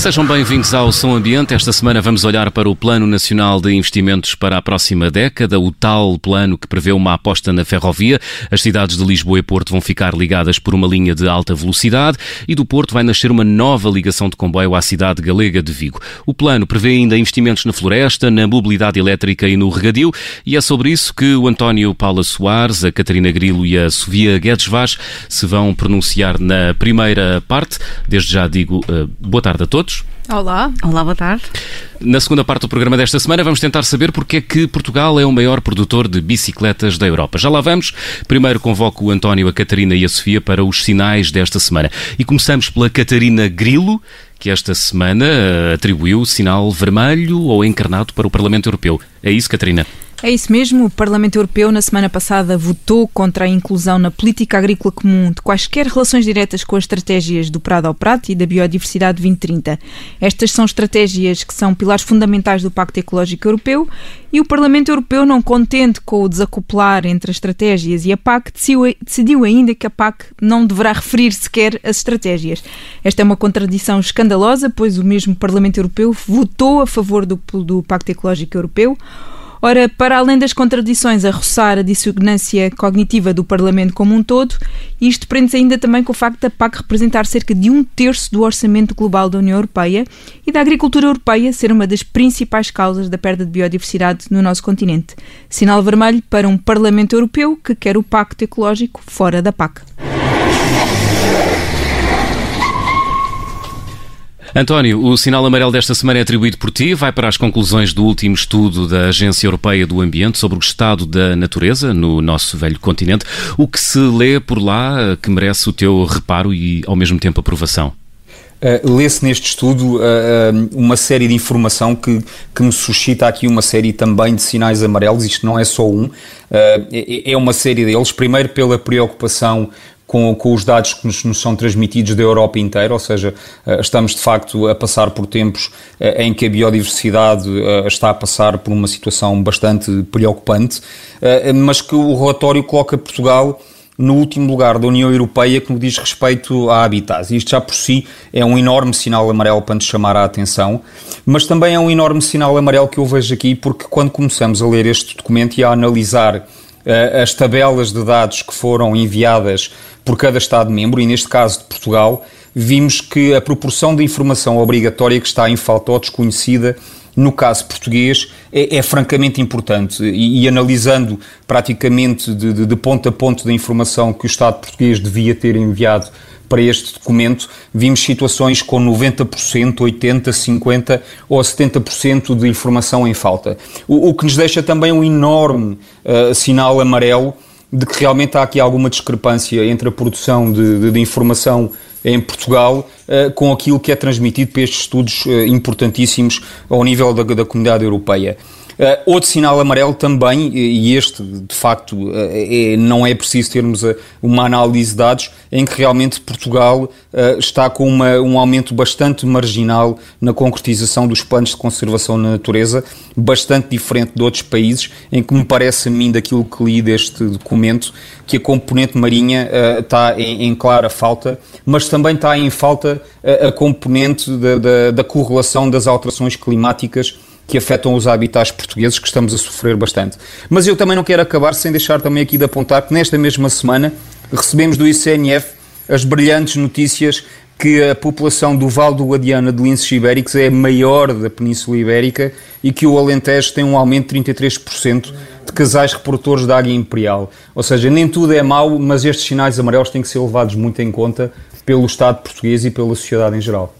Sejam bem-vindos ao Som Ambiente. Esta semana vamos olhar para o Plano Nacional de Investimentos para a próxima década, o tal plano que prevê uma aposta na ferrovia. As cidades de Lisboa e Porto vão ficar ligadas por uma linha de alta velocidade e do Porto vai nascer uma nova ligação de comboio à cidade galega de Vigo. O plano prevê ainda investimentos na floresta, na mobilidade elétrica e no regadio e é sobre isso que o António Paula Soares, a Catarina Grilo e a Sofia Guedes Vaz se vão pronunciar na primeira parte. Desde já digo uh, boa tarde a todos. Olá. Olá, boa tarde. Na segunda parte do programa desta semana vamos tentar saber porque é que Portugal é o maior produtor de bicicletas da Europa. Já lá vamos. Primeiro convoco o António, a Catarina e a Sofia para os sinais desta semana. E começamos pela Catarina Grilo, que esta semana eh, atribuiu o sinal vermelho ou encarnado para o Parlamento Europeu. É isso, Catarina? É isso mesmo. O Parlamento Europeu, na semana passada, votou contra a inclusão na política agrícola comum de quaisquer relações diretas com as estratégias do Prado ao Prato e da Biodiversidade 2030. Estas são estratégias que são pilares fundamentais do Pacto Ecológico Europeu e o Parlamento Europeu, não contente com o desacoplar entre as estratégias e a PAC, decidiu ainda que a PAC não deverá referir sequer as estratégias. Esta é uma contradição escandalosa, pois o mesmo Parlamento Europeu votou a favor do, do Pacto Ecológico Europeu. Ora, para além das contradições a roçar a dissonância cognitiva do Parlamento como um todo, isto prende-se ainda também com o facto da PAC representar cerca de um terço do orçamento global da União Europeia e da agricultura europeia ser uma das principais causas da perda de biodiversidade no nosso continente. Sinal vermelho para um Parlamento Europeu que quer o Pacto Ecológico fora da PAC. António, o sinal amarelo desta semana é atribuído por ti, vai para as conclusões do último estudo da Agência Europeia do Ambiente sobre o estado da natureza no nosso velho continente. O que se lê por lá que merece o teu reparo e, ao mesmo tempo, aprovação? Uh, lê-se neste estudo uh, uh, uma série de informação que, que me suscita aqui uma série também de sinais amarelos, isto não é só um, é, é uma série deles, primeiro pela preocupação com, com os dados que nos, nos, são transmitidos da Europa inteira, ou seja, eh, estamos de facto a passar por tempos eh, em que a biodiversidade eh, está a passar por uma situação bastante preocupante, mas que o relatório coloca Portugal no último lugar da União Europeia que no diz respeito a habitats. Isto já por si é um enorme sinal amarelo para nos chamar a atenção, mas também é um enorme sinal amarelo que eu vejo aqui porque quando começamos a ler este documento e a analisar as tabelas de dados que foram enviadas por cada Estado-membro, e neste caso de Portugal, vimos que a proporção de informação obrigatória que está em falta ou desconhecida no caso português, é, é francamente importante. E, e analisando praticamente de, de, de, ponto a ponto da informação que o Estado português devia ter enviado para este documento, vimos situações com 90%, 80%, 50% ou 70% de informação em falta. O, o, que nos deixa também um enorme uh, sinal amarelo de que realmente há aqui alguma discrepância entre a produção de, de, de informação em Portugal uh, com aquilo que é transmitido para estes estudos uh, importantíssimos ao nível da, da comunidade europeia. Uh, outro sinal amarelo também, e este de facto uh, é, não é preciso termos uh, uma análise de dados, em que realmente Portugal está com uma, um aumento bastante marginal na concretização dos planos de conservação da natureza, bastante diferente de outros países, em que me parece a mim, daquilo que li deste documento, que a componente marinha está em, em, clara falta, mas também está em falta a componente da, da, da correlação das alterações climáticas que afetam os habitats portugueses, que estamos a sofrer bastante. Mas eu também não quero acabar sem deixar também aqui de apontar que nesta mesma semana recebemos do ICNF as brilhantes notícias que a população do Val do Guadiana de linces ibéricos é a maior da Península Ibérica e que o Alentejo tem um aumento de 33% de casais reprodutores da águia imperial. Ou seja, nem tudo é mau, mas estes sinais amarelos têm que ser levados muito em conta pelo Estado português e pela sociedade em geral.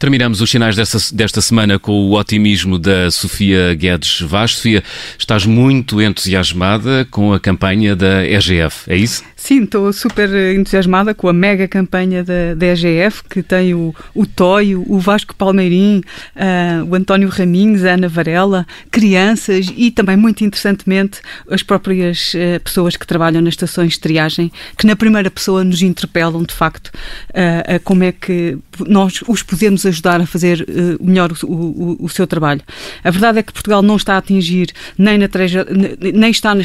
Terminamos os sinais desta, desta semana com o otimismo da Sofia Guedes Vaz. Sofia, estás muito entusiasmada com a campanha da EGF, é isso? Sim, estou super entusiasmada com a mega campanha da, da EGF, que tem o, o Toio, o Vasco Palmeirim, uh, o António Raminhos, a Ana Varela, crianças e também, muito interessantemente, as próprias uh, pessoas que trabalham nas estações de triagem, que na primeira pessoa nos interpelam, de facto, uh, a como é que nós os podemos ajudar a fazer melhor o, o, o, seu trabalho. A verdade é que Portugal não está a atingir nem, na nem está na,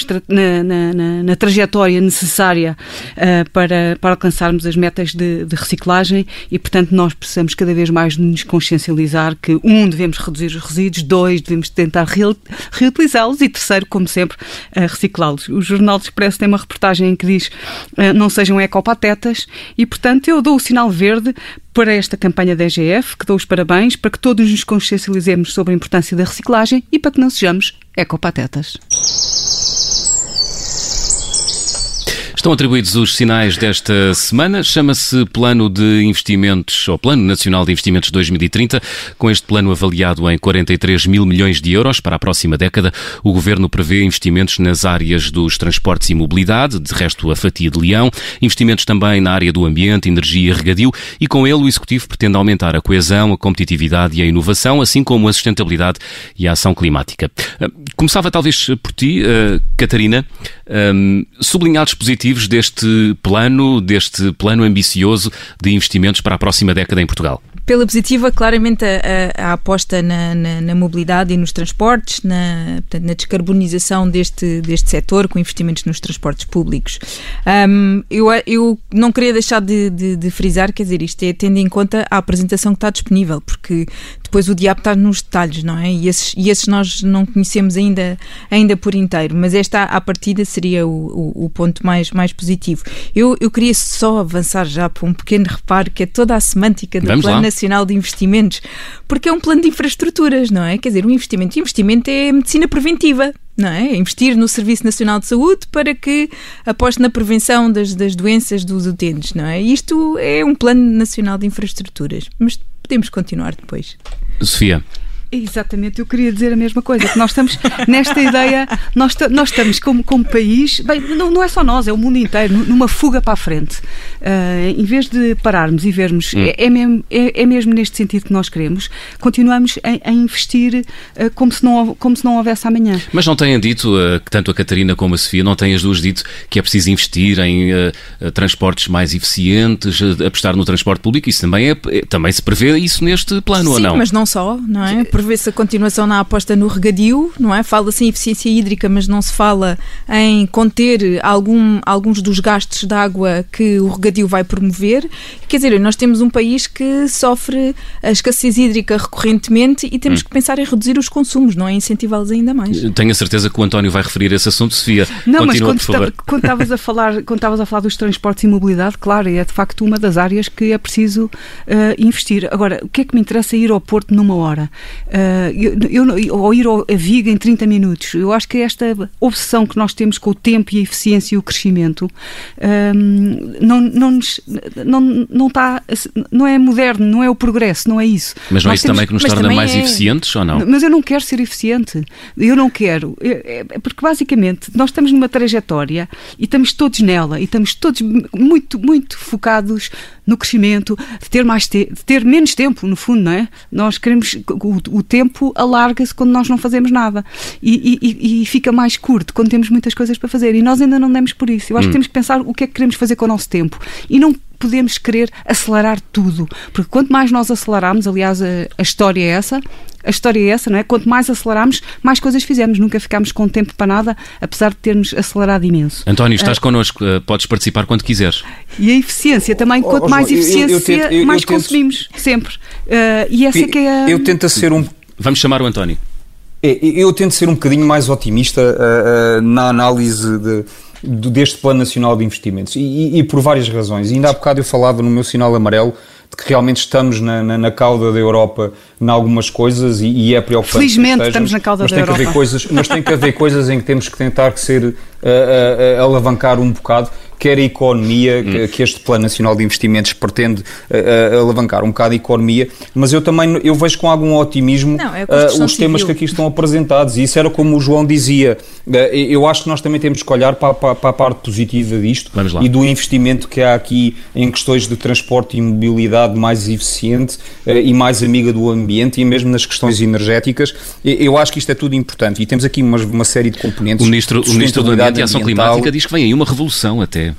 na, na, na trajetória necessária uh, para, para alcançarmos as metas de, de, reciclagem e, portanto, nós precisamos cada vez mais nos consciencializar que, um, devemos reduzir os resíduos, dois, devemos tentar reutilizá-los e, terceiro, como sempre, uh, reciclá-los. O Jornal de Expresso tem uma reportagem em que diz uh, não sejam ecopatetas e, portanto, eu dou o sinal verde para esta campanha da EGF, que dou os parabéns, para que todos nos consciencializemos sobre a importância da reciclagem e para que não sejamos ecopatetas. Estão atribuídos os sinais desta semana. Chama-se Plano de Investimentos, ou Plano Nacional de Investimentos 2030. Com este plano avaliado em 43 mil milhões de euros para a próxima década, o Governo prevê investimentos nas áreas dos transportes e mobilidade, de resto a fatia de leão, investimentos também na área do ambiente, energia e regadio, e com ele o Executivo pretende aumentar a coesão, a competitividade e a inovação, assim como a sustentabilidade e a ação climática. Começava talvez por ti, ah, Catarina, ah, sublinhar dispositivos deste plano, deste plano ambicioso de investimentos para a próxima década em Portugal? Pela positiva, claramente a, a, a aposta na, na, na, mobilidade e nos transportes, na, portanto, na descarbonização deste, deste setor, com investimentos nos transportes públicos. Um, eu, eu não queria deixar de, de, de, frisar, quer dizer, isto é tendo em conta a apresentação que está disponível, porque depois o diabo está nos detalhes, não é? E esses, e esses nós não conhecemos ainda, ainda por inteiro, mas esta à partida seria o, o, o ponto mais, mais positivo. Eu, eu queria só avançar já para um pequeno reparo, que é toda a semântica do Vamos Plano lá. Nacional de Investimentos, porque é um plano de infraestruturas, não é? Quer dizer, o investimento, o investimento é medicina preventiva, não é? Investir no Serviço Nacional de Saúde para que aposte na prevenção das, das doenças dos utentes, não é? Isto é um plano nacional de infraestruturas, mas podemos continuar depois. Sofia. Exatamente, eu queria dizer a mesma coisa, que nós estamos nesta ideia, nós, nós estamos como, como país, bem, não, não é só nós, é o mundo inteiro, numa fuga para a frente. Uh, em vez de pararmos e vermos, hum. é, é, mesmo, é, é, mesmo neste sentido que nós queremos, continuamos a, a investir uh, como, se não, como se não houvesse amanhã. Mas não têm dito, uh, tanto a Catarina como a Sofia, não têm as duas dito que é preciso investir em transportes mais eficientes, apostar no transporte público, isso também, é, é, também se prevê isso neste plano, Sim, ou não? mas não só, não é? Prevê-se a continuação na aposta no regadio, não é? Fala-se em eficiência hídrica, mas não se fala em conter algum, alguns dos gastos de água que o regadio vai promover. Quer dizer, nós temos um país que sofre a escassez hídrica recorrentemente e temos hum. que pensar em reduzir os consumos, não é incentivá-los ainda mais. Tenho a certeza que o António vai referir esse assunto, Sofia. Não, Continua, mas quando, quando estavas a falar, quando estavas a falar dos transportes e mobilidade, claro, é de facto uma das áreas que é preciso uh, investir. Agora, o que é que me interessa ir ao Porto numa hora? Uh, eu, eu, ou ir a Viga em 30 minutos. Eu acho que esta obsessão que nós temos com o tempo e a eficiência e o crescimento um, não, não, nos, não, não, está, não é moderno, não é o progresso, não é isso. Mas não é isso temos, também que nos torna mais é, eficientes ou não? Mas eu não quero ser eficiente. Eu não quero. É, é, porque basicamente nós estamos numa trajetória e estamos todos nela e estamos todos muito, muito focados no crescimento, de ter, mais te de ter menos tempo, no fundo, não é? Nós queremos. O, o tempo alarga-se quando nós não fazemos nada e, e, e, fica mais curto quando temos muitas coisas para fazer. E nós ainda não demos por isso. Eu acho hum. que temos que pensar o que é que queremos fazer com o nosso tempo e não podemos querer acelerar tudo, porque quanto mais nós acelerarmos, aliás, a, a história é essa, a história é essa, não é? Quanto mais aceleramos, mais coisas fizemos. Nunca ficámos com tempo para nada, apesar de termos acelerado imenso. António, estás uh, connosco, uh, podes participar quando quiseres. E a eficiência também, oh, quanto oh, mais eficiência, eu, eu tento, eu, mais consumimos, sempre. Uh, e essa é que é a... Eu tento ser um... Vamos chamar o António. É, eu tento ser um bocadinho mais otimista na análise de deste Plano Nacional de Investimentos e, e, e, por várias razões. E ainda há bocado eu falava no meu sinal amarelo de que realmente estamos na, na, na cauda da Europa em algumas coisas e, e é preocupante. Felizmente estamos na cauda da Europa. Coisas, mas tem que haver coisas em que temos que tentar que ser, uh, uh, alavancar um bocado quer a economia, hum. que, este Plano Nacional de Investimentos pretende uh, alavancar um bocado a economia, mas eu também eu vejo com algum otimismo não, é os temas que aqui estão apresentados, e isso era como o João dizia, eu acho que nós também temos que olhar para, para, para a parte positiva disto e do investimento que há aqui em questões de transporte e mobilidade mais eficiente e mais amiga do ambiente e mesmo nas questões energéticas. Eu acho que isto é tudo importante e temos aqui uma, uma série de componentes. O Ministro, o ministro do Ambiente e Ação Climática diz que vem aí uma revolução até.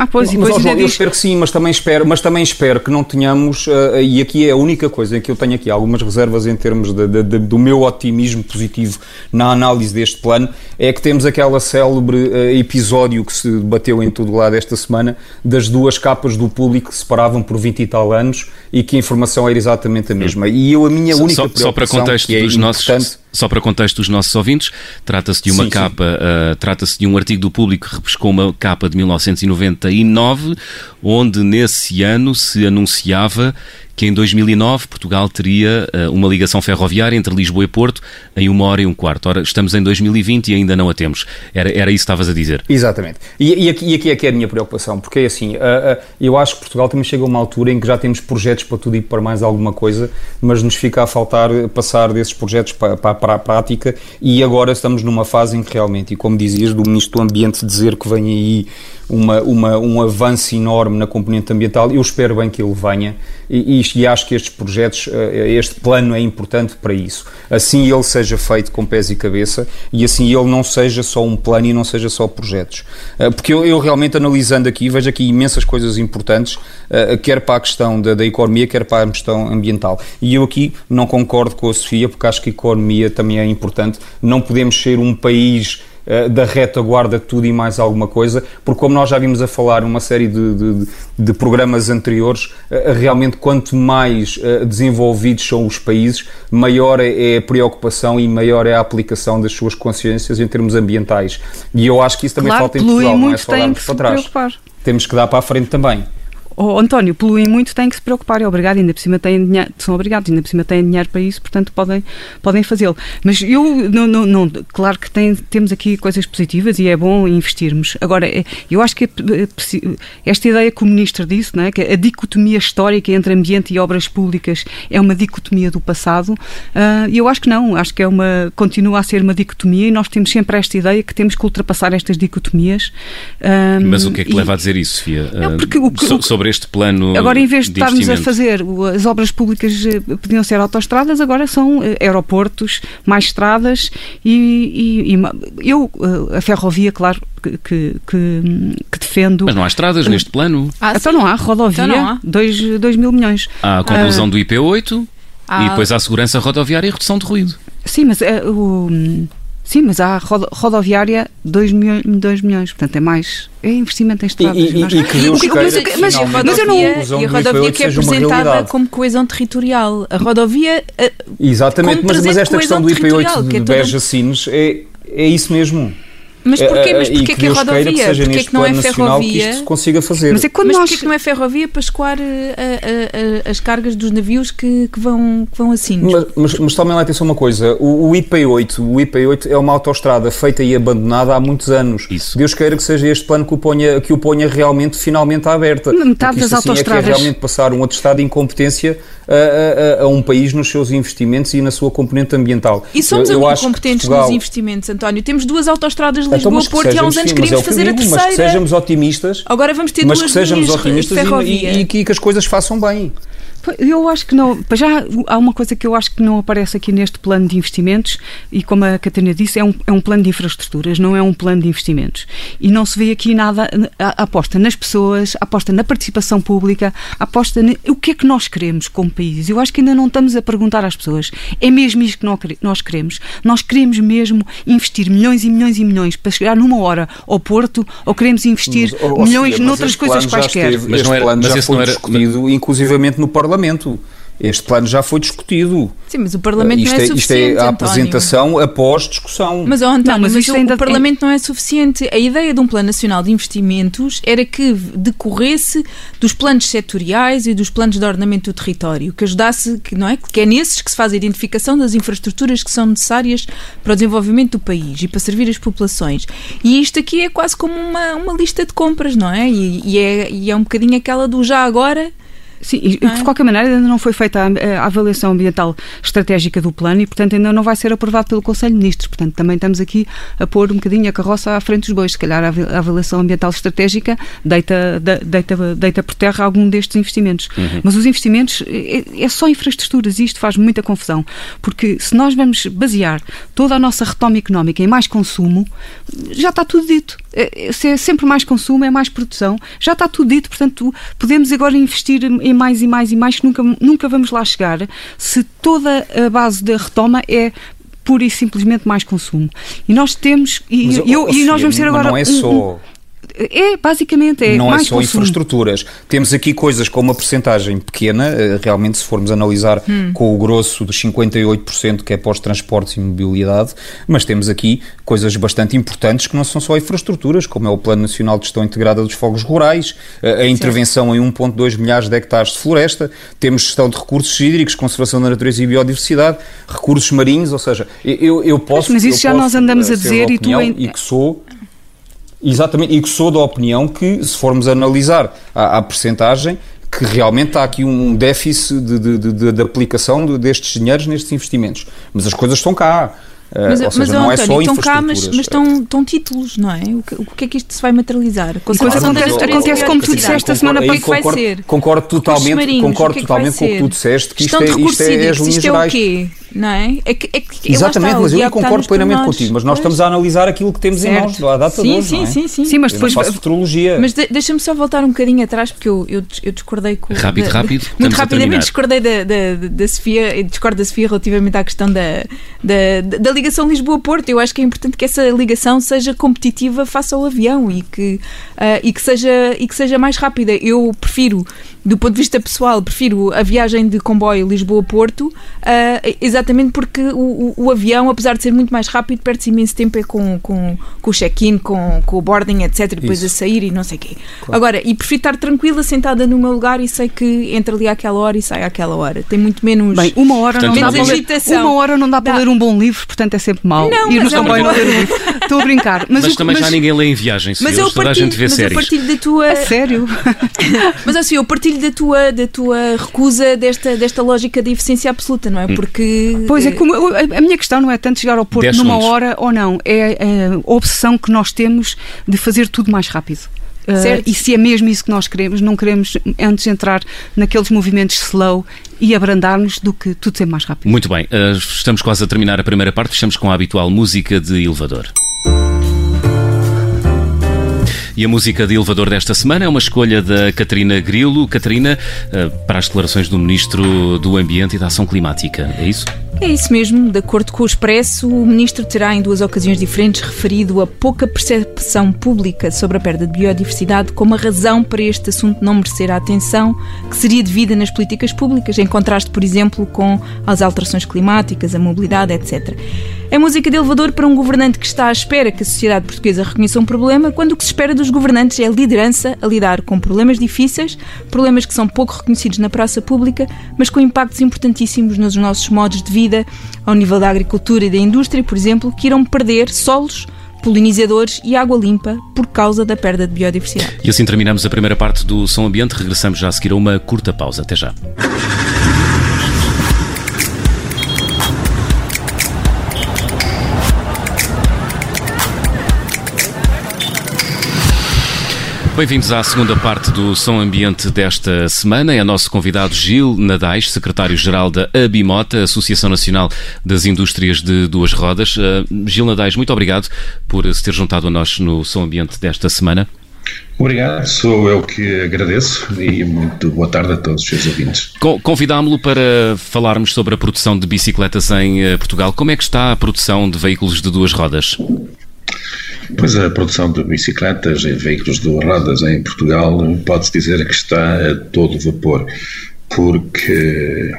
Ah, pois, mas, mas, João, eu espero que sim, mas também espero, mas também espero que não tenhamos, uh, e aqui é a única coisa em que eu tenho aqui algumas reservas em termos de, de, de, do meu otimismo positivo na análise deste plano, é que temos aquela célebre uh, episódio que se bateu em todo lado esta semana, das duas capas do público que se separavam por 20 e tal anos e que a informação era exatamente a mesma. E eu, a minha única só, preocupação, só para contexto é dos nossos só para contexto dos nossos ouvintes, trata-se de uma sim, capa. Uh, trata-se de um artigo do público que repescou uma capa de 1999, onde nesse ano se anunciava que em 2009 Portugal teria uh, uma ligação ferroviária entre Lisboa e Porto em uma hora e um quarto. Ora, estamos em 2020 e ainda não a temos. Era, era isso que estavas a dizer. Exatamente. E, e, aqui, e aqui é que é a minha preocupação, porque é assim, uh, uh, eu acho que Portugal também chega a uma altura em que já temos projetos para tudo e para mais alguma coisa, mas nos fica a faltar passar desses projetos para, para, para a prática e agora estamos numa fase em que realmente, e como dizias, do Ministro do Ambiente dizer que vem aí uma, uma, um avanço enorme na componente ambiental. Eu espero bem que ele venha e, e, acho que estes projetos, eh, este plano é importante para isso. Assim ele seja feito com pés e cabeça e assim ele não seja só um plano e não seja só projetos. Eh, porque eu, eu realmente analisando aqui, vejo aqui imensas coisas importantes, eh, quer para a questão da, da economia, quer para a questão ambiental. E eu aqui não concordo com a Sofia, porque acho que a economia também é importante. Não podemos ser um país eh, da retaguarda tudo e mais alguma coisa, porque como nós já vimos a falar numa série de, de, de programas anteriores, eh, realmente quanto mais eh, desenvolvidos são os países, maior é, é a preocupação e maior é a aplicação das suas consciências em termos ambientais. E eu acho que isso também claro, falta em Portugal, não é só darmos para trás. Preocupar. Temos que dar para a frente também. Oh, António, poluem muito, têm que se preocupar, é obrigado, ainda por cima têm dinheiro, são obrigados, ainda por cima têm dinheiro para isso, portanto podem, podem fazê-lo. Mas eu, não, não, não, claro que tem, temos aqui coisas positivas e é bom investirmos. Agora, é, eu acho que é, esta ideia que o Ministro disse, não é, que a dicotomia histórica entre ambiente e obras públicas é uma dicotomia do passado, uh, eu acho que não, acho que é uma, continua a ser uma dicotomia e nós temos sempre esta ideia que temos que ultrapassar estas dicotomias. Uh, Mas o que é que e, leva a dizer isso, Sofia? Não, porque, o, so, sobre este plano. Agora, em vez de, de estarmos a fazer as obras públicas, eh, podiam ser autoestradas, agora são eh, aeroportos, mais estradas e, e, e eu, eh, a ferrovia, claro, que, que, que, defendo. Mas não há estradas uh, neste plano? Ah, então não há, rodovia, 2 então mil milhões. Há a conclusão uh, do IP8 há... e depois há a segurança rodoviária e redução de ruído. Sim, mas uh, o Sim, mas há rodoviária 2 milhões, 2 milhões, portanto é mais. É investimento em estradas. E, e, e que Deus mas, mas, mas eu não. E a rodovia que é apresentada como coesão territorial. A rodovia. Exatamente, mas, mas esta questão do IP8 de é Beja Sines é, é isso mesmo. Mas porquê? Mas porquê que, que é rodovia? Que seja porquê que não é ferrovia? Que isto consiga fazer. Mas, é quando mas nós... porquê que não é ferrovia para escoar uh, uh, uh, as cargas dos navios que, que, vão, que vão assim? Mas, mas, mas tomem lá atenção uma coisa, o, o, IP8, o IP8 é uma autoestrada feita e abandonada há muitos anos. Isso. Deus queira que seja este plano que o ponha, que o ponha realmente, finalmente aberta. Metade das assim autoestradas. É, que é realmente passar um atestado de incompetência a, a, a, um país nos seus investimentos e na sua componente ambiental. E somos eu, eu incompetentes Portugal... nos investimentos, António. Temos duas autoestradas de então, Lisboa-Porto e há uns anos queríamos é fazer a terceira. Mas que sejamos otimistas. Agora vamos ter mas duas que sejamos otimistas e, e, e, que as coisas façam bem. Eu acho que não. Já há uma coisa que eu acho que não aparece aqui neste plano de investimentos, e como a Catarina disse, é um, é um plano de infraestruturas, não é um plano de investimentos. E não se vê aqui nada. A, a aposta nas pessoas, a aposta na participação pública, a aposta. Na, o que é que nós queremos como país? Eu acho que ainda não estamos a perguntar às pessoas. É mesmo isto que nós queremos? Nós queremos mesmo investir milhões e milhões e milhões para chegar numa hora ao Porto, ou queremos investir mas, oh, milhões noutras coisas quaisquer? Esteve, mas não era, plano mas já foi discutido, inclusivamente no Parlamento Parlamento. Este plano já foi discutido. Sim, mas o Parlamento isto não é, é suficiente. Isto é a apresentação após discussão. Mas, oh, António, não, mas, mas o, ainda... o Parlamento não é suficiente. A ideia de um Plano Nacional de Investimentos era que decorresse dos planos setoriais e dos planos de ordenamento do território, que ajudasse, que, não é? que é nesses que se faz a identificação das infraestruturas que são necessárias para o desenvolvimento do país e para servir as populações. E isto aqui é quase como uma, uma lista de compras, não é? E, e é, e é um bocadinho aquela do já agora Sim, e, de qualquer maneira ainda não foi feita a, a, avaliação ambiental estratégica do plano e, portanto, ainda não vai ser aprovado pelo Conselho de Ministros. Portanto, também estamos aqui a pôr um bocadinho a carroça à frente dos bois. Se calhar a avaliação ambiental estratégica deita, deita, deita por terra algum destes investimentos. Uhum. Mas os investimentos é, é só infraestruturas e isto faz muita confusão. Porque se nós vamos basear toda a nossa retoma económica em mais consumo, já está tudo dito. É, se é sempre mais consumo, é mais produção. Já está tudo dito, portanto, podemos agora investir em mais e mais e mais, que nunca, nunca vamos lá chegar se toda a base da retoma é pura e simplesmente mais consumo. E nós temos, e, Mas, eu, oh, e nós vamos ter agora. Não é só. Um, é, basicamente, é Não é só consumo. infraestruturas. Temos aqui coisas com uma percentagem pequena, eh, realmente se formos analisar hum. com o grosso dos 58% que é pós-transportes e mobilidade, mas temos aqui coisas bastante importantes que não são só infraestruturas, como é o Plano Nacional de Gestão Integrada dos Fogos Rurais, a, a intervenção em 1.2 milhares de hectares de floresta, temos gestão de recursos hídricos, conservação da natureza e biodiversidade, recursos marinhos, ou seja, eu, eu posso... Mas isso já nós andamos a dizer e tu... E que sou Exatamente, e que sou da opinião que, se formos analisar a, a percentagem, que realmente há aqui um déficit de, de, de, de aplicação destes dinheiros nestes investimentos. Mas as coisas estão cá. Mas, ou seja, mas, não António, é só estão cá, mas, mas estão, estão títulos, não é? O que, o que é que isto se vai materializar? Coisa acontece, acontece como tu disseste a semana passada. Concordo, concordo totalmente, concordo que é que totalmente com o que tu disseste, que isto é, isto é as linhas isto gerais. É o quê? Não é? é, que, é que, Exatamente, está, mas eu concordo plenamente contigo, mas nós pois. estamos a analisar aquilo que temos certo. em mãos, a data sim, de sim, é? sim, sim, sim. mas depois faço futurologia. Mas de, deixa-me só voltar um bocadinho atrás, porque eu, eu, eu discordei com... Rápido, da, rápido, Muito rapidamente discordei da, da, da Sofia, discordo da Sofia relativamente à questão da, da, da ligação Lisboa-Porto. Eu acho que é importante que essa ligação seja competitiva face ao avião e que, uh, e que, seja, e que seja mais rápida. Eu prefiro do ponto de vista pessoal, prefiro a viagem de comboio Lisboa-Porto, uh, exatamente porque o, o, o, avião, apesar de ser muito mais rápido, perde-se imenso tempo é com, com, com o check-in, com, com o boarding, etc. Depois Isso. a sair e não sei o quê. Claro. Agora, e prefiro estar tranquila, sentada no meu lugar e sei que entra ali àquela hora e sai àquela hora. Tem muito menos. Bem, uma hora portanto, não dá para ler, uma hora não dá para dá. ler um bom livro, portanto é sempre mau. Não, Ir no é comboio não ler um livro. Estou a brincar. Mas, mas também mas, já ninguém lê em viagens. Mas eu partilho, a gente vê mas séries. eu partilho da tua. A sério? mas assim, eu partilho da tua, da tua recusa desta, desta lógica de eficiência absoluta, não é? Hum. Pois é, como, a minha questão não é tanto chegar ao Porto numa segundos. hora ou não, é a obsessão que nós temos de fazer tudo mais rápido. Uh, e se é mesmo isso que nós queremos, não queremos antes entrar naqueles movimentos slow e abrandarmos do que tudo ser mais rápido. Muito bem, uh, estamos quase a terminar a primeira parte, estamos com a habitual música de elevador. E a música de elevador desta semana é uma escolha da Catarina Grilo. Catarina, eh, para as declarações do Ministro do Ambiente e da Ação Climática, é isso? É isso mesmo. De acordo com o Expresso, o Ministro terá em duas ocasiões diferentes referido a pouca percepção pública sobre a perda de biodiversidade como a razão para este assunto não merecer a atenção que seria devida nas políticas públicas, em contraste, por exemplo, com as alterações climáticas, a mobilidade, etc. É música de elevador para um governante que está à espera que a sociedade portuguesa reconheça um problema, quando o que se espera dos governantes é liderança a lidar com problemas difíceis, problemas que são pouco reconhecidos na praça pública, mas com impactos importantíssimos nos nossos modos de vida, ao nível da agricultura e da indústria, por exemplo, que irão perder solos, polinizadores e água limpa por causa da perda de biodiversidade. E assim terminamos a primeira parte do Som Ambiente. Regressamos já a seguir a uma curta pausa. Até já. Bem-vindos à segunda parte do Som Ambiente desta semana. É nosso convidado Gil Nadais, secretário-geral da ABIMOTA, Associação Nacional das Indústrias de Duas Rodas. Uh, Gil Nadais, muito obrigado por se ter juntado a nós no Som Ambiente desta semana. Obrigado, sou eu que agradeço e muito boa tarde a todos os seus ouvintes. Convidámo-lo para falarmos sobre a produção de bicicletas em eh, Portugal. Como é que está a produção de veículos de duas rodas? Pois a produção de bicicletas e veículos de rodas em Portugal pode-se dizer que está a todo vapor. porque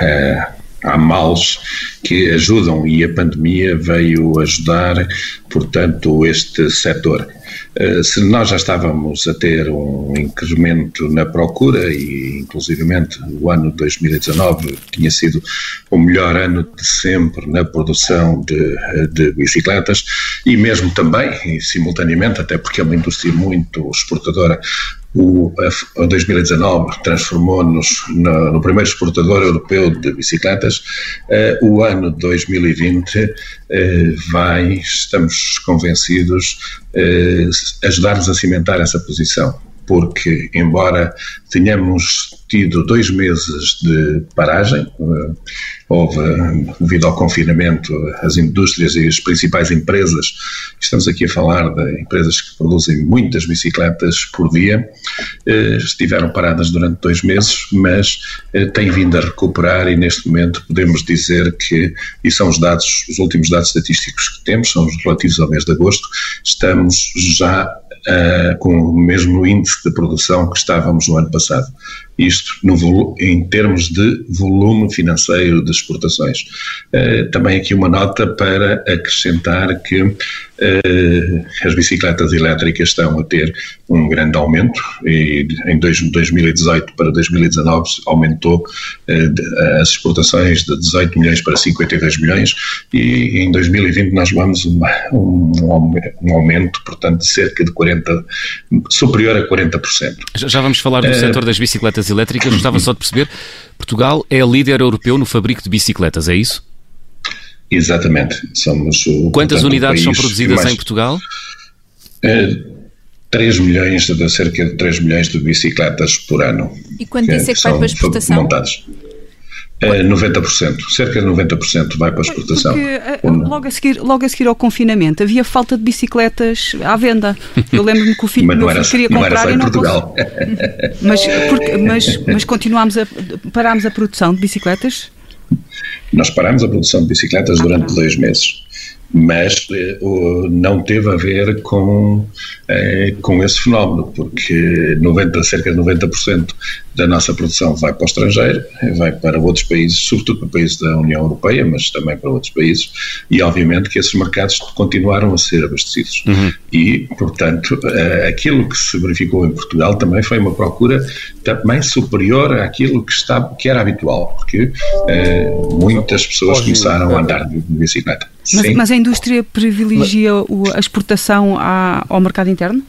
é, há males que ajudam e a pandemia veio ajudar, portanto, este setor. Eh, se nós já estávamos a ter um incremento na procura e inclusivamente o ano 2019 tinha sido o melhor ano de sempre na produção de, de bicicletas e mesmo também, e simultaneamente, até porque é uma indústria muito exportadora, o, 2019 transformou-nos no, no, primeiro exportador europeu de bicicletas. Uh, o ano 2020 uh, eh, vai, estamos convencidos, uh, ajudar-nos a cimentar essa posição porque, embora tenhamos tido dois meses de paragem, eh, houve, devido ao confinamento, as indústrias e as principais empresas, estamos aqui a falar de empresas que produzem muitas bicicletas por dia, eh, estiveram paradas durante dois meses, mas eh, têm vindo a recuperar e neste momento podemos dizer que, e são os dados, os últimos dados estatísticos que temos, são os relativos ao mês de agosto, estamos já com o mesmo índice de produção que estávamos no ano passado. Isto no, em termos de volume financeiro de exportações. Uh, também aqui uma nota para acrescentar que Uh, as bicicletas elétricas estão a ter um grande aumento e em 2018 para 2019 aumentou uh, as exportações de 18 milhões para 52 milhões e em 2020 nós vamos uma, um, um, aumento, portanto, de cerca de 40, superior a 40%. Já vamos falar do setor das bicicletas elétricas, gostava só de perceber, Portugal é líder europeu no fabrico de bicicletas, é isso? Exatamente. Somos o, Quantas portanto, unidades são produzidas mais, em Portugal? É, 3 milhões, de, cerca de 3 milhões de bicicletas por ano. E quanto disso é que vai para a exportação? Montadas. É, 90%, cerca de 90% vai para a exportação. Porque, eh, logo, a seguir, logo a seguir ao confinamento havia falta de bicicletas à venda. Eu lembro-me que o filho meu filho queria não comprar e não Portugal. Mas, porque, mas, mas continuámos a, parámos a produção de bicicletas? Nós parámos a produção de bicicletas durante dois meses mas eh, não teve a ver com, eh, com esse fenómeno, porque 90, cerca de 90% da nossa produção vai para o estrangeiro, vai para outros países, sobretudo para países da União Europeia, mas também para outros países, e obviamente que esses mercados continuaram a ser abastecidos. Uhum. E, portanto, eh, aquilo que se verificou em Portugal também foi uma procura também superior àquilo que, estava, que era habitual, porque muitas pessoas começaram a andar de bicicleta. Mas, mas, a indústria privilegia mas, a exportação à, ao mercado interno?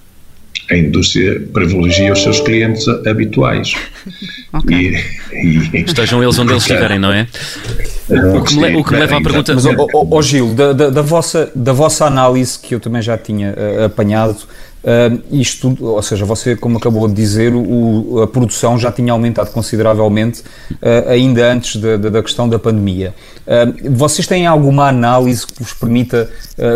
A indústria privilegia os seus clientes habituais. okay. e, e, Estejam eles onde eles estiverem, não é? O que, me, o que me leva à pergunta. Mas, ó, Gil, da, da, da, vossa, da vossa análise, que eu também já tinha uh, apanhado, Uh, isto, ou seja, você, como acabou de dizer, o, a produção já tinha aumentado consideravelmente uh, ainda antes da, da, questão da pandemia. Uh, vocês têm alguma análise que vos permita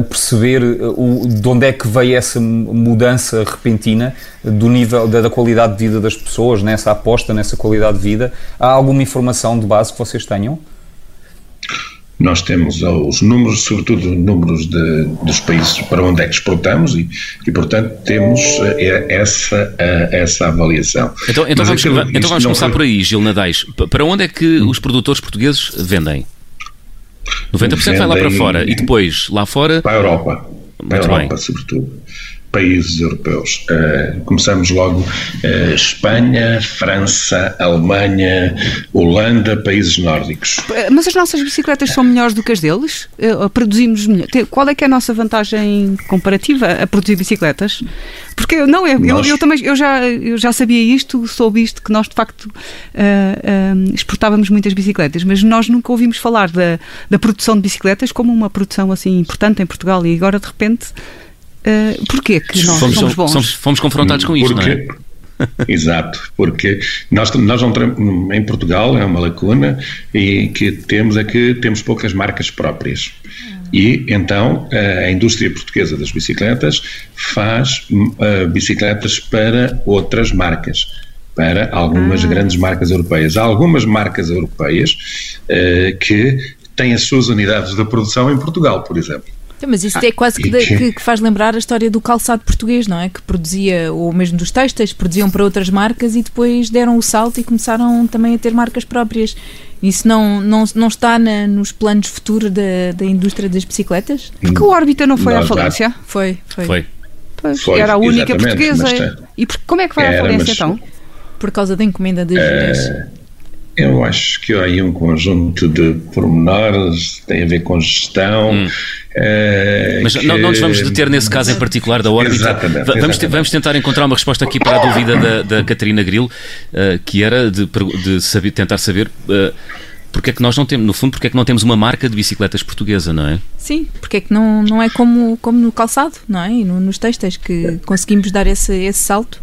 perceber o, de onde é que veio essa mudança repentina do nível da, da, qualidade de vida das pessoas, nessa aposta, nessa qualidade de vida? Há alguma informação de base que vocês tenham? Nós temos os números, sobretudo números de, dos países para onde é que exportamos e, e portanto, temos eh, essa, eh, essa avaliação. Então, então vamos, aquilo, então vamos começar foi... por aí, Gil Nadais. Para onde é que os produtores portugueses vendem? 90% vendem vai lá para fora e depois lá fora. Para a Europa. Para a Europa, bem. sobretudo países europeus. Uh, começamos logo uh, Espanha, França, Alemanha, Holanda, países nórdicos. Mas as nossas bicicletas são melhores do que as deles? Uh, produzimos melhor. Qual é que é a nossa vantagem comparativa a produzir bicicletas? Porque não, eu, eu, eu, também eu já, eu já sabia isto, soube isto, que nós de facto exportávamos muitas bicicletas, mas nós nunca ouvimos falar da, da produção de bicicletas como uma produção assim importante em Portugal e agora de repente Uh, porquê que nós fomos, somos bons? Somos, fomos confrontados com isto, não é? Exato, porque nós, nós não, em Portugal é uma lacuna e que temos é que temos poucas marcas próprias. E então a indústria portuguesa das bicicletas faz uh, bicicletas para outras marcas, para algumas ah. grandes marcas europeias. Há algumas marcas europeias uh, que têm as suas unidades de produção em Portugal, por exemplo. Mas isso é quase que, que, que, faz lembrar a história do calçado português, não é? Que produzia, ou mesmo dos textos, produziam para outras marcas e depois deram o salto e começaram também a ter marcas próprias. Isso não, não, não está na, nos planos futuros da, da indústria das bicicletas? Porque a órbita não foi não, à falência? Foi, foi. foi. Pois, foi, era a única portuguesa. E por, como é que vai à falência mas, então? Por causa da encomenda das uh, Eu acho que há aí um conjunto de pormenores, tem a ver com gestão. Hum. Uh, Mas que... não, não nos vamos deter nesse caso em particular da órbita. Exatamente, vamos, exatamente. vamos tentar encontrar uma resposta aqui para a dúvida da, da Catarina Grilo, uh, que era de, de saber, tentar saber. Uh, porque é que nós não temos, no fundo, porque é que não temos uma marca de bicicletas portuguesa, não é? Sim, porque é que não, não é como, como no calçado, não é? E no, nos textos que conseguimos dar esse, esse salto.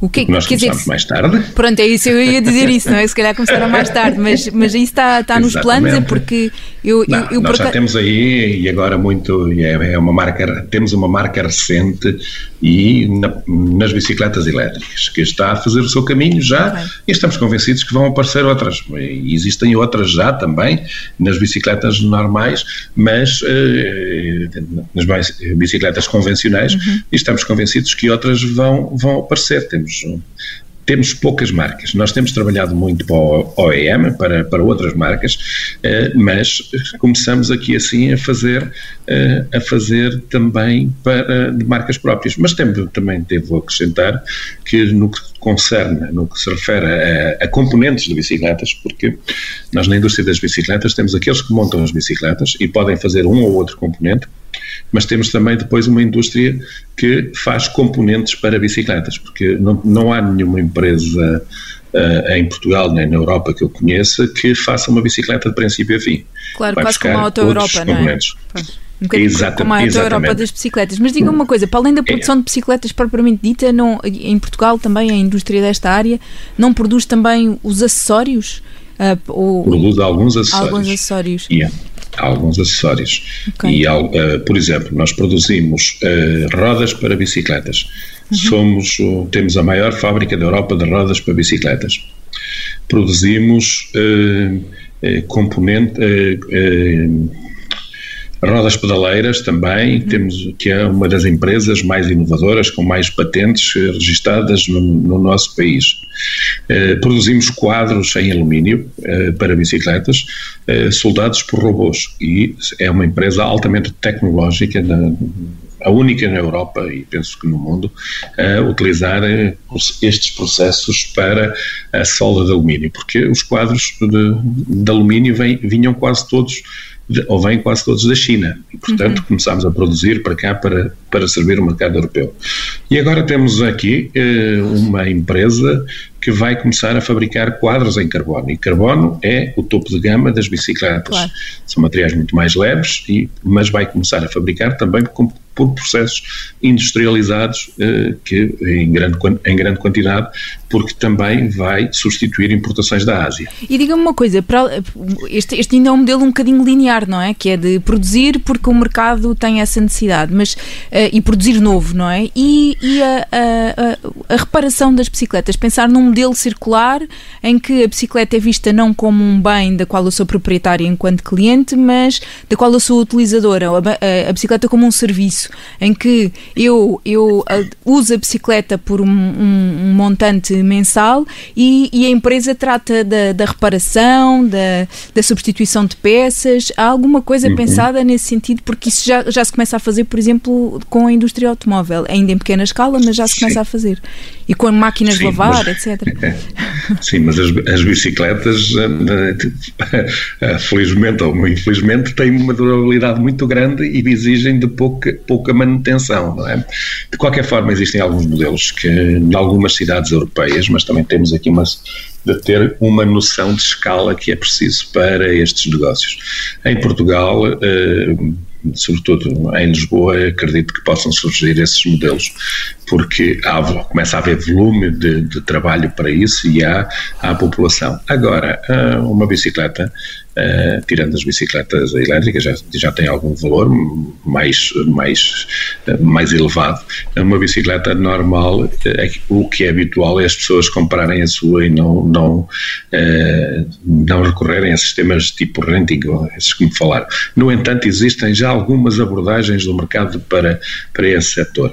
O que, nós quer dizer, mais tarde. Pronto, é isso, eu ia dizer isso, não é? Se calhar começaram mais tarde, mas, mas isso está, está nos planos, é porque eu. Não, eu, eu nós já temos aí, e agora muito, é, é uma marca, temos uma marca recente e na, nas bicicletas elétricas, que está a fazer o seu caminho já, okay. e estamos convencidos que vão aparecer outras. E existem outras já também nas bicicletas normais, mas eh, nas bicicletas convencionais, uhum. e estamos convencidos que outras vão, vão aparecer. Temos temos, temos poucas marcas. Nós temos trabalhado muito para o OEM, para, para outras marcas, eh, mas começamos aqui assim a fazer, eh, a fazer também para de marcas próprias. Mas também, também devo acrescentar que no que concerne, no que se refere a, a, componentes de bicicletas, porque nós na indústria das bicicletas temos aqueles que montam as bicicletas e podem fazer um ou outro componente, mas temos também depois uma indústria que faz componentes para bicicletas, porque não, não há nenhuma empresa uh, em Portugal nem na Europa que eu conheça que faça uma bicicleta de princípio a fim. Claro, Vai quase como a Auto Europa, não é? Um bocadinho exatamente, como a Auto Europa das bicicletas. Mas diga uma coisa, para além da é. produção é. de bicicletas propriamente dita, não, em Portugal também a indústria desta área não produz também os acessórios? Uh, ou, produz alguns acessórios. Alguns acessórios. Yeah alguns acessórios. Okay. E, uh, por exemplo, nós produzimos uh, rodas para bicicletas. Uhum. Somos, uh, temos a maior fábrica da Europa de rodas para bicicletas. Produzimos eh, componente Rodas Pedaleiras também, uhum. temos, que é uma das empresas mais inovadoras, com mais patentes eh, registadas no, no nosso país. Eh, produzimos quadros em alumínio eh, para bicicletas, soldados por robôs, e é uma empresa altamente tecnológica, na, a única na Europa e penso que no mundo, a utilizar estes processos para a solda de alumínio, porque os quadros de, de alumínio vem, vinham quase todos ou vêm quase todos da China. E, portanto, uhum. começámos a produzir para cá para, para servir o mercado europeu. E agora temos aqui eh, uma empresa que vai começar a fabricar quadros em carbono. E carbono é o topo de gama das bicicletas. Claro. São materiais muito mais leves, e, mas vai começar a fabricar também com por processos industrializados eh, que em grande, em grande quantidade, porque também vai substituir importações da Ásia. E diga-me uma coisa, para, este, este ainda é um modelo um bocadinho linear, não é? Que é de produzir porque o mercado tem essa necessidade, mas uh, e produzir novo, não é? E, e a, a, a, a reparação das bicicletas, pensar num modelo circular em que a bicicleta é vista não como um bem da qual eu sou proprietária enquanto cliente, mas da qual eu sou utilizadora, a, a bicicleta como um serviço em que eu, eu uso a bicicleta por um, um, um montante mensal e, e, a empresa trata da, da reparação, da, da, substituição de peças. Há alguma coisa uhum. pensada nesse sentido? Porque isso já, já se começa a fazer, por exemplo, com a indústria automóvel, ainda em pequena escala, mas já se começa Sim. a fazer. E com máquinas Sim, de lavar, mas, etc. Sim, mas as, as bicicletas, eh, eh, felizmente ou infelizmente, têm uma durabilidade muito grande e exigem de pouca, pouca manutenção, não é? De qualquer forma, existem alguns modelos que, em algumas cidades europeias, mas também temos aqui uma de ter uma noção de escala que é preciso para estes negócios. Em Portugal, eh, sobretudo em Lisboa, acredito que possam surgir esses modelos. Porque há, começa a haver volume de, de, trabalho para isso e há, a população. Agora, uma bicicleta Uh, tirando as bicicletas elétricas, já, já tem algum valor mais, mais, mais elevado. Uma bicicleta normal, é, o que é habitual é as pessoas comprarem a sua e não, não, uh, não recorrerem a sistemas tipo renting, esses que me falaram. No entanto, existem já algumas abordagens do mercado para, para esse setor.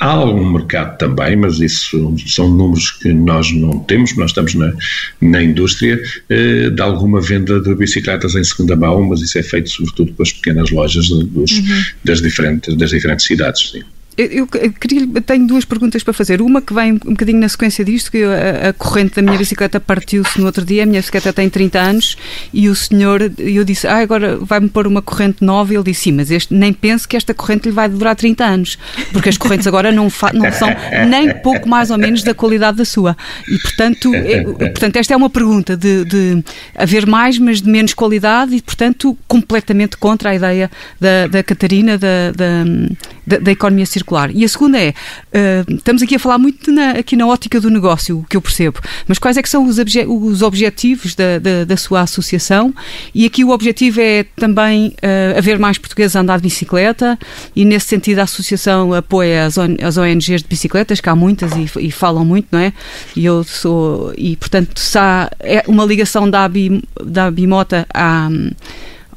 Há algum mercado também, mas isso são números que nós não temos, nós estamos na, na indústria eh, de alguma venda de bicicletas em segunda mão, mas isso é feito sobretudo pelas pequenas lojas dos, uhum. das, diferentes, das diferentes cidades. Sim. Eu, queria, tenho duas perguntas para fazer. Uma que vem um bocadinho na sequência disto, que a, a corrente da minha bicicleta partiu-se no outro dia, a minha bicicleta tem 30 anos, e o senhor, eu disse, ah, agora vai-me pôr uma corrente nova, ele disse, sim, mas este, nem penso que esta corrente lhe vai durar 30 anos, porque as correntes agora não, não são nem pouco mais ou menos da qualidade da sua. E, portanto, é, portanto esta é uma pergunta de, de haver mais, mas de menos qualidade, e, portanto, completamente contra a ideia da, da Catarina, da, da, da economia circular circular. E a segunda é, uh, estamos aqui a falar muito na, aqui na ótica do negócio, o que eu percebo, mas quais é que são os, obje os objetivos da, da, da, sua associação? E aqui o objetivo é também uh, haver mais portugueses a andar de bicicleta e nesse sentido a associação apoia as, as ONGs de bicicletas, que há muitas e, e, falam muito, não é? E eu sou, e portanto se há é uma ligação da, Abi, da Bimota à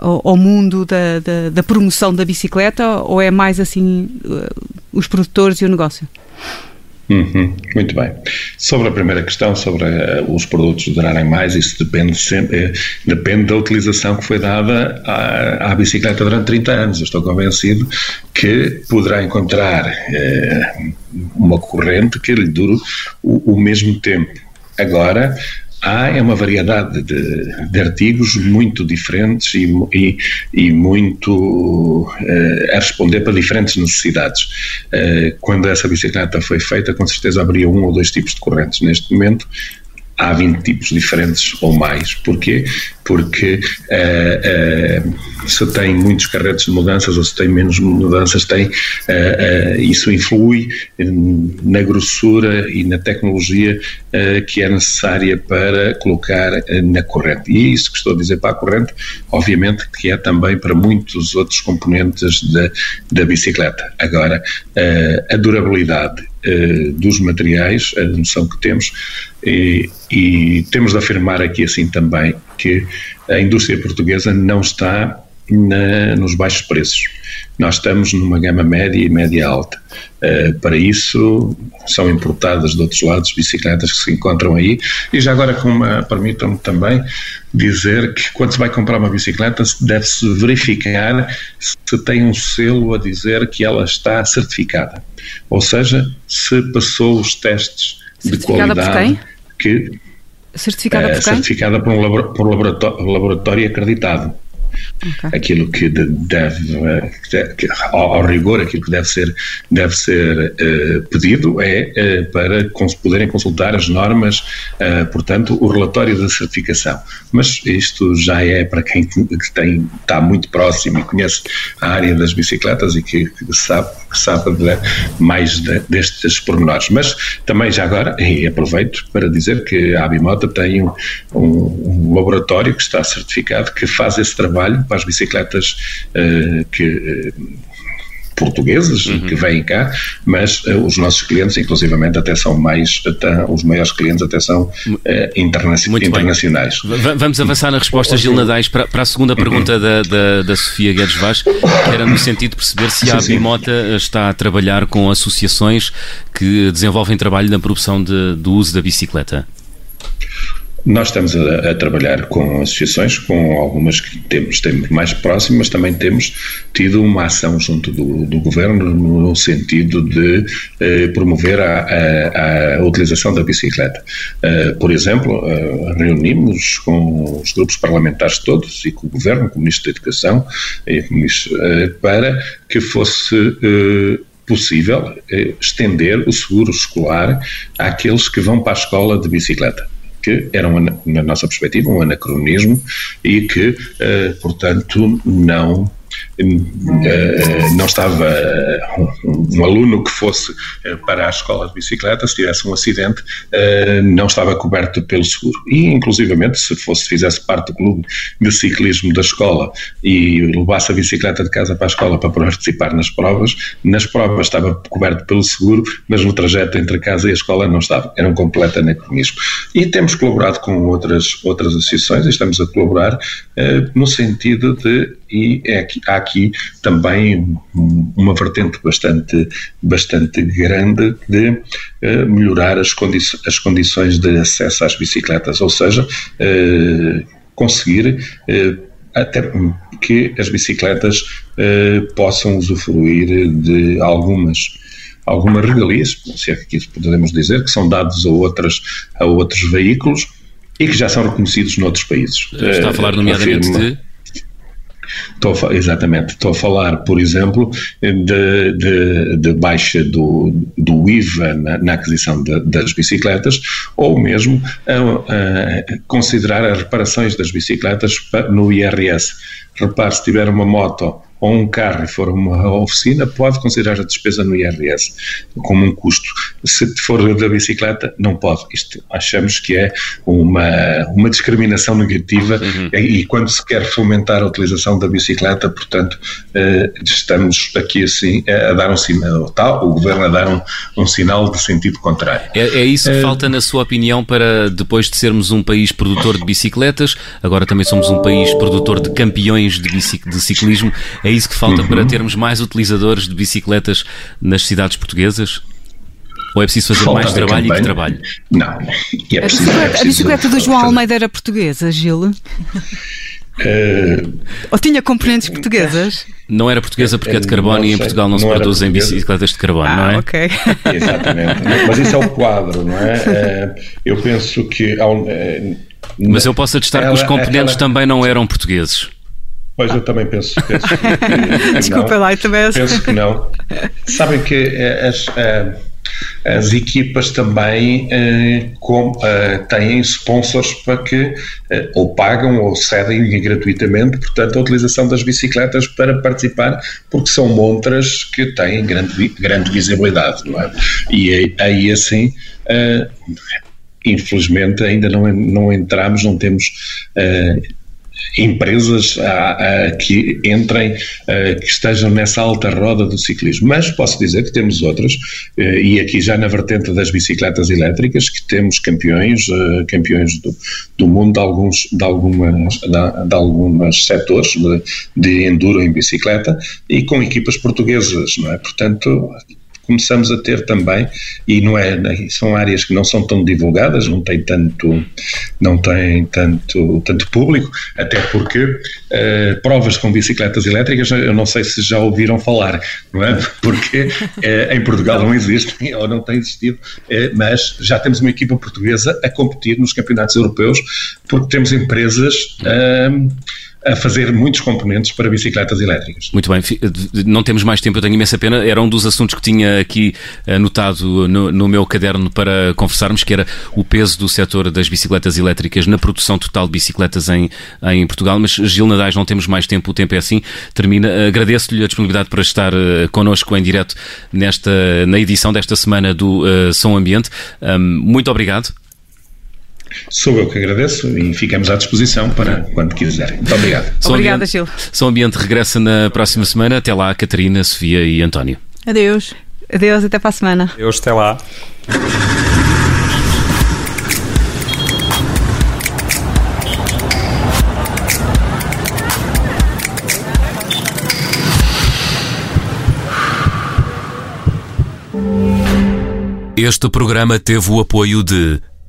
ao, mundo da, da, da, promoção da bicicleta ou é mais assim uh, os produtores e o negócio? Uhum, muito bem. Sobre a primeira questão, sobre uh, os produtos durarem mais, isso depende sempre, uh, depende da utilização que foi dada à, à, bicicleta durante 30 anos. Eu estou convencido que poderá encontrar uh, uma corrente que lhe dure o, o mesmo tempo. Agora, há é uma variedade de, de artigos muito diferentes e, e, e muito uh, a responder para diferentes necessidades. Uh, quando essa bicicleta foi feita, com certeza haveria um ou dois tipos de correntes. Neste momento, há 20 tipos diferentes ou mais. Porquê? Porque uh, uh, se tem muitos carretes de mudanças ou se tem menos mudanças, tem, uh, isso influi na grossura e na tecnologia que é necessária para colocar na corrente. E isso que estou a dizer para a corrente, obviamente que é também para muitos outros componentes da, bicicleta. Agora, a durabilidade dos materiais, a noção que temos, e, e temos de afirmar aqui assim também que a indústria portuguesa não está na, nos baixos preços. Nós estamos numa gama média e média alta. Uh, para isso, são importadas de outros lados bicicletas que se encontram aí. E já agora, permitam-me também dizer que quando se vai comprar uma bicicleta, deve-se verificar se tem um selo a dizer que ela está certificada. Ou seja, se passou os testes de qualidade que certificada por quem? Certificada por um por laboratório acreditado. Okay. Aquilo que deve, que, ao, rigor, aquilo que deve ser, deve ser uh, pedido é uh, para cons poderem consultar as normas, uh, portanto, o relatório da certificação. Mas isto já é para quem que tem, está muito próximo e conhece a área das bicicletas e que, que sabe, que sabe de, mais de, destes pormenores. Mas também já agora, e aproveito para dizer que a Abimota tem um, um laboratório que está certificado que faz esse trabalho trabalho para as bicicletas uh, que uh, portugueses uhum. que vêm cá, mas uh, os nossos clientes, inclusivamente, até são mais, até, os maiores clientes até são uh, interna Muito internacionais. Bem. Vamos avançar na resposta, Gil Nadais, para, para a segunda pergunta uhum. da, da, da, Sofia Guedes Vaz, que era no sentido de perceber se a Bimota está a trabalhar com associações que desenvolvem trabalho na produção de, do uso da bicicleta. Nós estamos a, a, trabalhar com associações, com algumas que temos, temos mais próximas, também temos tido uma ação junto do, do Governo no sentido de eh, promover a, a, a, utilização da bicicleta. Eh, por exemplo, eh, reunimos com os grupos parlamentares todos e com o Governo, com o Ministro da Educação, eh, para que fosse possível estender o seguro escolar àqueles que vão para a escola de bicicleta que era, na nossa perspectiva, um anacronismo e que, uh, portanto, não não estava um, aluno que fosse para a escola de bicicleta, se tivesse um acidente, não estava coberto pelo seguro. E, inclusivamente, se fosse, fizesse parte do clube de ciclismo da escola e levasse a bicicleta de casa para a escola para participar nas provas, nas provas estava coberto pelo seguro, mas no trajeto entre casa e a escola não estava. Era um completo anacronismo. E temos colaborado com outras, outras associações e estamos a colaborar no sentido de, e é aqui, há aqui também uma vertente bastante, bastante grande de uh, melhorar as, condi as condições de acesso às bicicletas, ou seja, uh, conseguir até que as bicicletas possam usufruir de algumas algumas regalias, se é que podemos dizer, que são dados a, outras, a outros veículos e que já são reconhecidos noutros países. Está a falar nomeadamente de... Estou a, exatamente, estou a falar, por exemplo, de, de, de baixa do, do IVA na, na aquisição de, das bicicletas ou mesmo a, a considerar as reparações das bicicletas no IRS. Repare, se tiver uma moto ou um carro e for uma oficina, pode considerar a despesa no IRS como um custo. Se for da bicicleta, não pode. Isto achamos que é uma, uma discriminação negativa uhum. e, e, quando se quer fomentar a utilização da bicicleta, portanto, eh, estamos aqui assim a dar um sinal, tal, o governo a dar um, um sinal de sentido contrário. É, é isso que uh, falta, na sua opinião, para depois de sermos um país produtor de bicicletas, agora também somos um país produtor de campeões de, de ciclismo, é isso que falta uhum. para termos mais utilizadores de bicicletas nas cidades portuguesas? Ou é preciso fazer falta mais trabalho e que trabalho? Não. É a, bicicleta, a bicicleta do João Almeida era portuguesa, Gil? Uh, Ou tinha componentes portuguesas? Não era portuguesa porque é de carbono e em Portugal não, não se produzem bicicletas de carbono, ah, não é? ok. Exatamente. Mas isso é o quadro, não é? é eu penso que. Mas eu posso atestar que os componentes também não eram portugueses. Pois eu também penso, penso que, Desculpa não. lá, eu também penso que não. Sabem que eh, as, eh, as equipas também eh, com, têm sponsors para que ou pagam ou cedem gratuitamente, portanto, a utilização das bicicletas para participar, porque são montras que têm grande, grande visibilidade, não é? E aí assim infelizmente ainda não, não entramos, não temos uh, empresas a, a, que entrem, a, que estejam nessa alta roda do ciclismo. Mas posso dizer que temos outras, eh, e aqui já na vertente das bicicletas elétricas, que temos campeões, eh, campeões do, do mundo de alguns, de algumas, de, de alguns setores de, de enduro em bicicleta e com equipas portuguesas, não é? Portanto, começamos a ter também, e não é, são áreas que não são tão divulgadas, não tem tanto, não tem tanto, tanto público, até porque uh, provas com bicicletas elétricas, eu não sei se já ouviram falar, não é? Porque uh, em Portugal não existem, ou não tem existido, uh, mas já temos uma equipa portuguesa a competir nos campeonatos europeus, porque temos empresas a fazer muitos componentes para bicicletas elétricas. Muito bem, não temos mais tempo, eu tenho imensa pena. Era um dos assuntos que tinha aqui anotado no, no, meu caderno para conversarmos, que era o peso do setor das bicicletas elétricas na produção total de bicicletas em, em Portugal. Mas, Gil Nadais, não temos mais tempo, o tempo é assim. Termina. Agradeço-lhe a disponibilidade para estar uh, connosco em direto nesta, na edição desta semana do uh, Som Ambiente. Um, muito obrigado. Sou eu que agradeço e ficamos à disposição para quando quiserem. Muito obrigado. Obrigada, Gil. Som Ambiente regressa na próxima semana. Até lá, Catarina, Sofia e António. Adeus. Adeus, até para a semana. Adeus, até lá. Este programa teve o apoio de